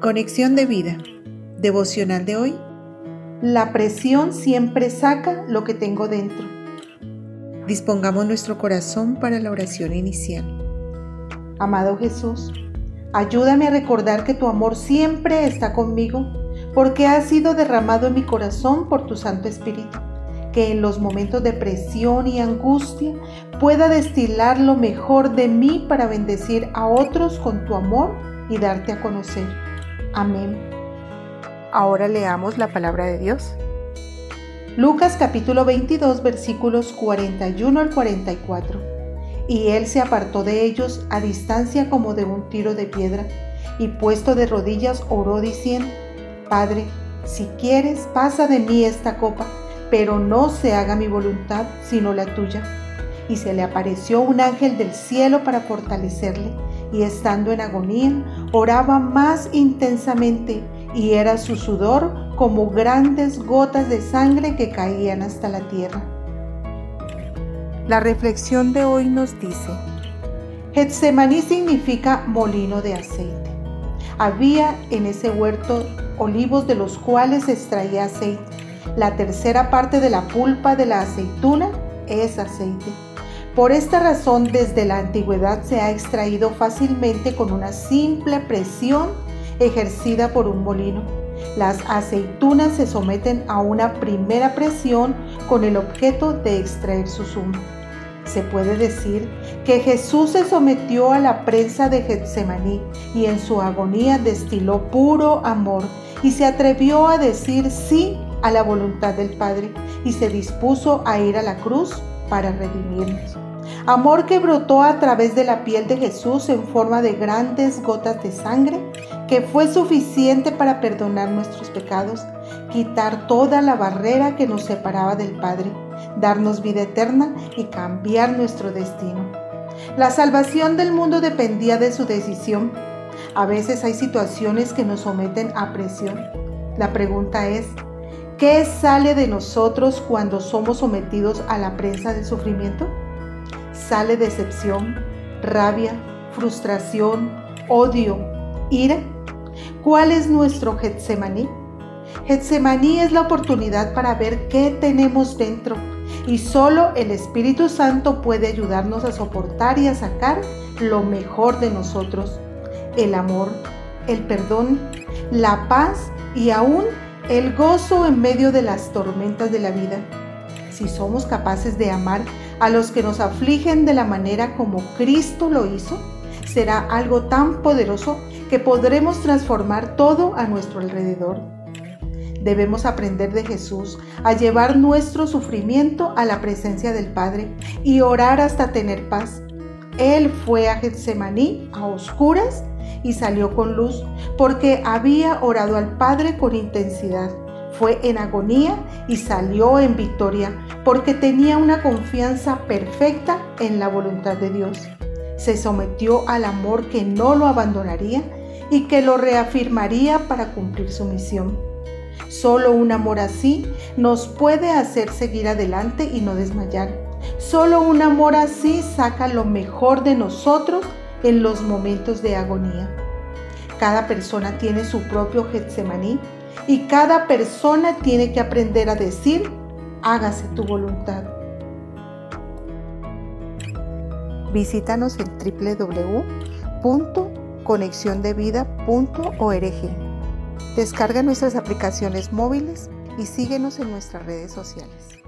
Conexión de vida. Devocional de hoy. La presión siempre saca lo que tengo dentro. Dispongamos nuestro corazón para la oración inicial. Amado Jesús, ayúdame a recordar que tu amor siempre está conmigo porque ha sido derramado en mi corazón por tu Santo Espíritu, que en los momentos de presión y angustia pueda destilar lo mejor de mí para bendecir a otros con tu amor y darte a conocer. Amén. Ahora leamos la palabra de Dios. Lucas capítulo 22 versículos 41 al 44. Y él se apartó de ellos a distancia como de un tiro de piedra, y puesto de rodillas oró diciendo, Padre, si quieres, pasa de mí esta copa, pero no se haga mi voluntad, sino la tuya. Y se le apareció un ángel del cielo para fortalecerle y estando en agonía, oraba más intensamente y era su sudor como grandes gotas de sangre que caían hasta la tierra. La reflexión de hoy nos dice, Getsemaní significa molino de aceite. Había en ese huerto olivos de los cuales se extraía aceite. La tercera parte de la pulpa de la aceituna es aceite. Por esta razón, desde la antigüedad se ha extraído fácilmente con una simple presión ejercida por un molino. Las aceitunas se someten a una primera presión con el objeto de extraer su zumo. Se puede decir que Jesús se sometió a la prensa de Getsemaní y en su agonía destiló puro amor y se atrevió a decir sí a la voluntad del Padre y se dispuso a ir a la cruz para redimirnos. Amor que brotó a través de la piel de Jesús en forma de grandes gotas de sangre, que fue suficiente para perdonar nuestros pecados, quitar toda la barrera que nos separaba del Padre, darnos vida eterna y cambiar nuestro destino. La salvación del mundo dependía de su decisión. A veces hay situaciones que nos someten a presión. La pregunta es, ¿Qué sale de nosotros cuando somos sometidos a la prensa del sufrimiento? Sale decepción, rabia, frustración, odio, ira. ¿Cuál es nuestro Getsemaní? Getsemaní es la oportunidad para ver qué tenemos dentro y solo el Espíritu Santo puede ayudarnos a soportar y a sacar lo mejor de nosotros, el amor, el perdón, la paz y aún el gozo en medio de las tormentas de la vida. Si somos capaces de amar a los que nos afligen de la manera como Cristo lo hizo, será algo tan poderoso que podremos transformar todo a nuestro alrededor. Debemos aprender de Jesús a llevar nuestro sufrimiento a la presencia del Padre y orar hasta tener paz. Él fue a Getsemaní a oscuras y salió con luz, porque había orado al Padre con intensidad. Fue en agonía y salió en victoria, porque tenía una confianza perfecta en la voluntad de Dios. Se sometió al amor que no lo abandonaría y que lo reafirmaría para cumplir su misión. Solo un amor así nos puede hacer seguir adelante y no desmayar. Solo un amor así saca lo mejor de nosotros en los momentos de agonía. Cada persona tiene su propio Getsemaní y cada persona tiene que aprender a decir, hágase tu voluntad. Visítanos en www.conexiondevida.org. Descarga nuestras aplicaciones móviles y síguenos en nuestras redes sociales.